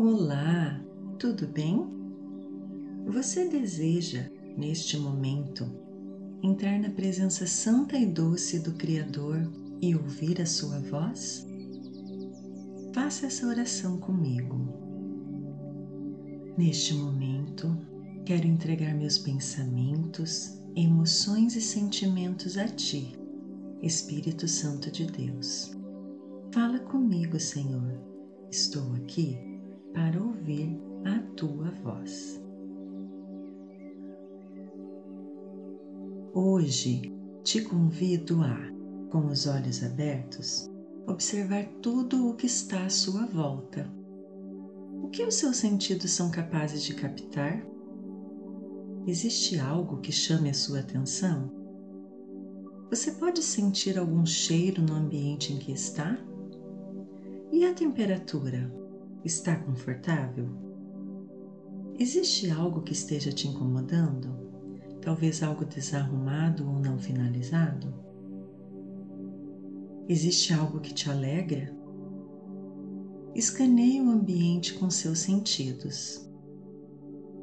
Olá, tudo bem? Você deseja, neste momento, entrar na presença santa e doce do Criador e ouvir a sua voz? Faça essa oração comigo. Neste momento, quero entregar meus pensamentos, emoções e sentimentos a Ti, Espírito Santo de Deus. Fala comigo, Senhor. Estou aqui para ouvir a Tua voz. Hoje te convido a, com os olhos abertos, observar tudo o que está à sua volta. O que os seus sentidos são capazes de captar? Existe algo que chame a sua atenção? Você pode sentir algum cheiro no ambiente em que está? E a temperatura? Está confortável? Existe algo que esteja te incomodando? Talvez algo desarrumado ou não finalizado? Existe algo que te alegra? Escaneie o ambiente com seus sentidos.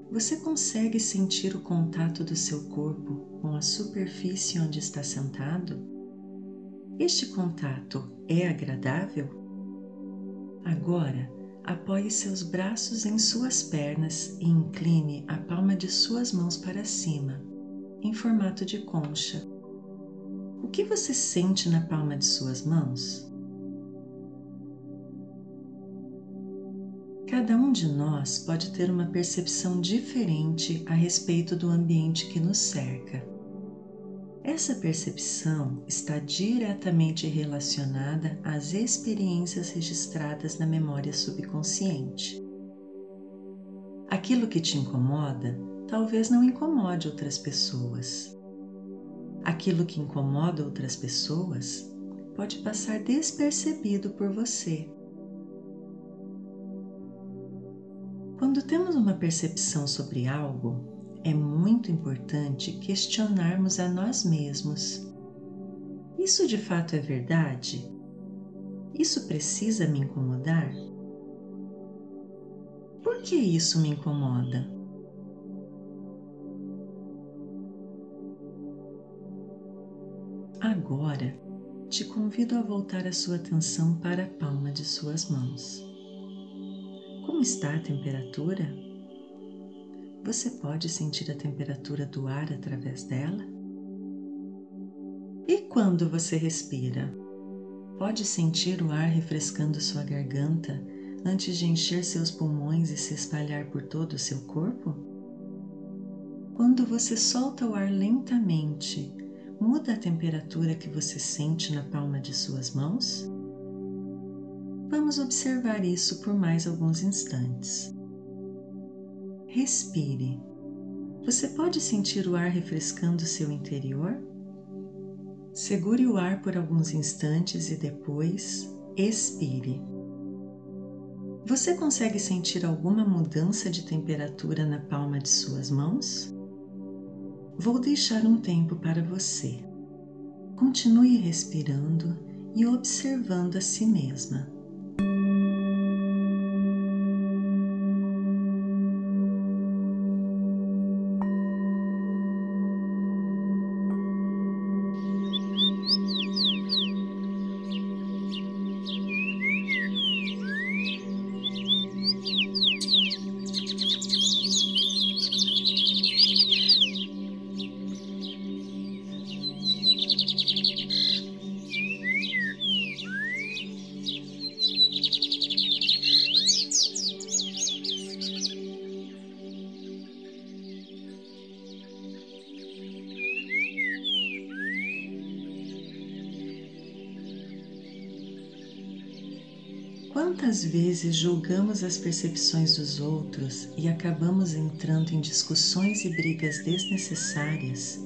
Você consegue sentir o contato do seu corpo com a superfície onde está sentado? Este contato é agradável? Agora, apoie seus braços em suas pernas e incline a palma de suas mãos para cima, em formato de concha. O que você sente na palma de suas mãos? Cada um de nós pode ter uma percepção diferente a respeito do ambiente que nos cerca. Essa percepção está diretamente relacionada às experiências registradas na memória subconsciente. Aquilo que te incomoda talvez não incomode outras pessoas. Aquilo que incomoda outras pessoas pode passar despercebido por você. Quando temos uma percepção sobre algo, é muito importante questionarmos a nós mesmos. Isso de fato é verdade? Isso precisa me incomodar? Por que isso me incomoda? Agora, te convido a voltar a sua atenção para a palma de suas mãos. Como está a temperatura? Você pode sentir a temperatura do ar através dela? E quando você respira? Pode sentir o ar refrescando sua garganta antes de encher seus pulmões e se espalhar por todo o seu corpo? Quando você solta o ar lentamente, muda a temperatura que você sente na palma de suas mãos? Vamos observar isso por mais alguns instantes. Respire. Você pode sentir o ar refrescando seu interior? Segure o ar por alguns instantes e depois expire. Você consegue sentir alguma mudança de temperatura na palma de suas mãos? Vou deixar um tempo para você. Continue respirando e observando a si mesma. Quantas vezes julgamos as percepções dos outros e acabamos entrando em discussões e brigas desnecessárias,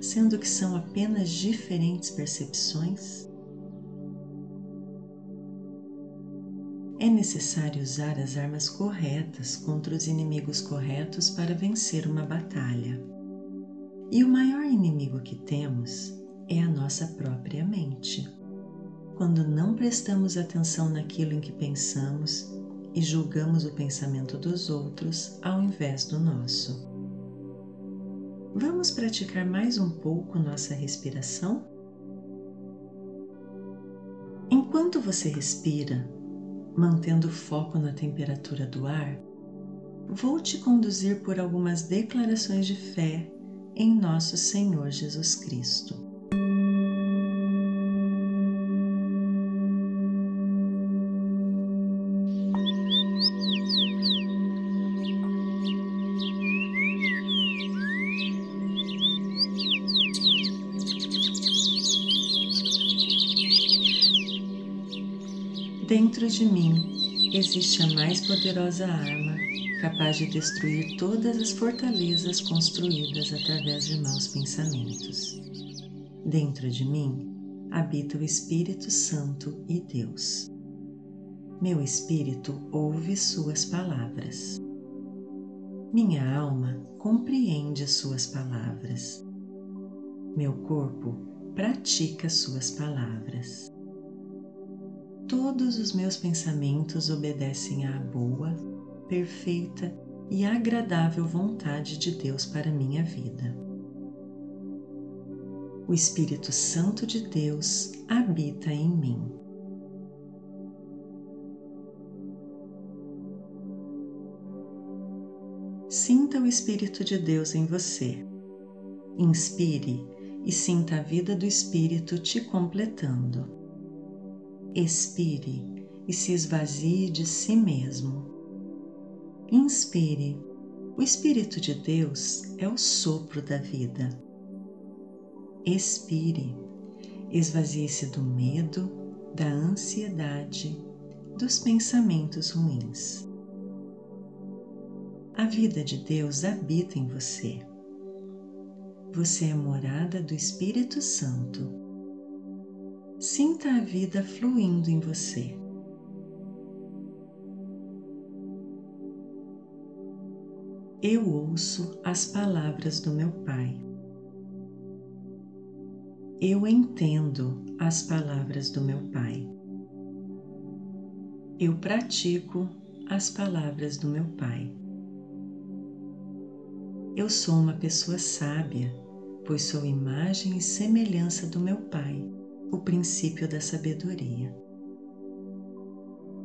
sendo que são apenas diferentes percepções? É necessário usar as armas corretas contra os inimigos corretos para vencer uma batalha. E o maior inimigo que temos é a nossa própria mente quando não prestamos atenção naquilo em que pensamos e julgamos o pensamento dos outros ao invés do nosso. Vamos praticar mais um pouco nossa respiração? Enquanto você respira, mantendo foco na temperatura do ar, vou te conduzir por algumas declarações de fé em nosso Senhor Jesus Cristo. Dentro de mim existe a mais poderosa arma capaz de destruir todas as fortalezas construídas através de maus pensamentos. Dentro de mim habita o Espírito Santo e Deus. Meu espírito ouve Suas palavras. Minha alma compreende Suas palavras. Meu corpo pratica Suas palavras. Todos os meus pensamentos obedecem à boa, perfeita e agradável vontade de Deus para minha vida. O Espírito Santo de Deus habita em mim. Sinta o Espírito de Deus em você. Inspire e sinta a vida do Espírito te completando expire e se esvazie de si mesmo. Inspire. O Espírito de Deus é o sopro da vida. Expire. Esvazie-se do medo, da ansiedade, dos pensamentos ruins. A vida de Deus habita em você. Você é morada do Espírito Santo Sinta a vida fluindo em você. Eu ouço as palavras do meu Pai. Eu entendo as palavras do meu Pai. Eu pratico as palavras do meu Pai. Eu sou uma pessoa sábia, pois sou imagem e semelhança do meu Pai o princípio da sabedoria.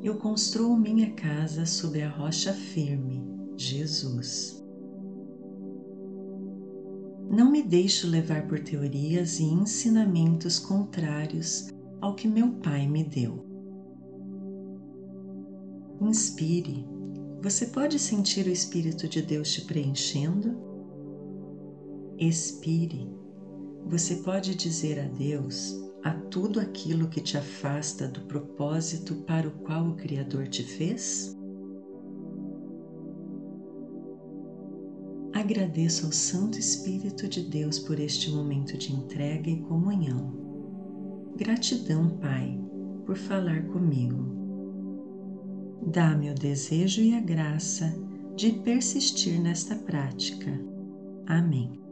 Eu construo minha casa sobre a rocha firme, Jesus. Não me deixo levar por teorias e ensinamentos contrários ao que meu Pai me deu. Inspire. Você pode sentir o Espírito de Deus te preenchendo? Expire. Você pode dizer a Deus a tudo aquilo que te afasta do propósito para o qual o Criador te fez? Agradeço ao Santo Espírito de Deus por este momento de entrega e comunhão. Gratidão, Pai, por falar comigo. Dá-me o desejo e a graça de persistir nesta prática. Amém.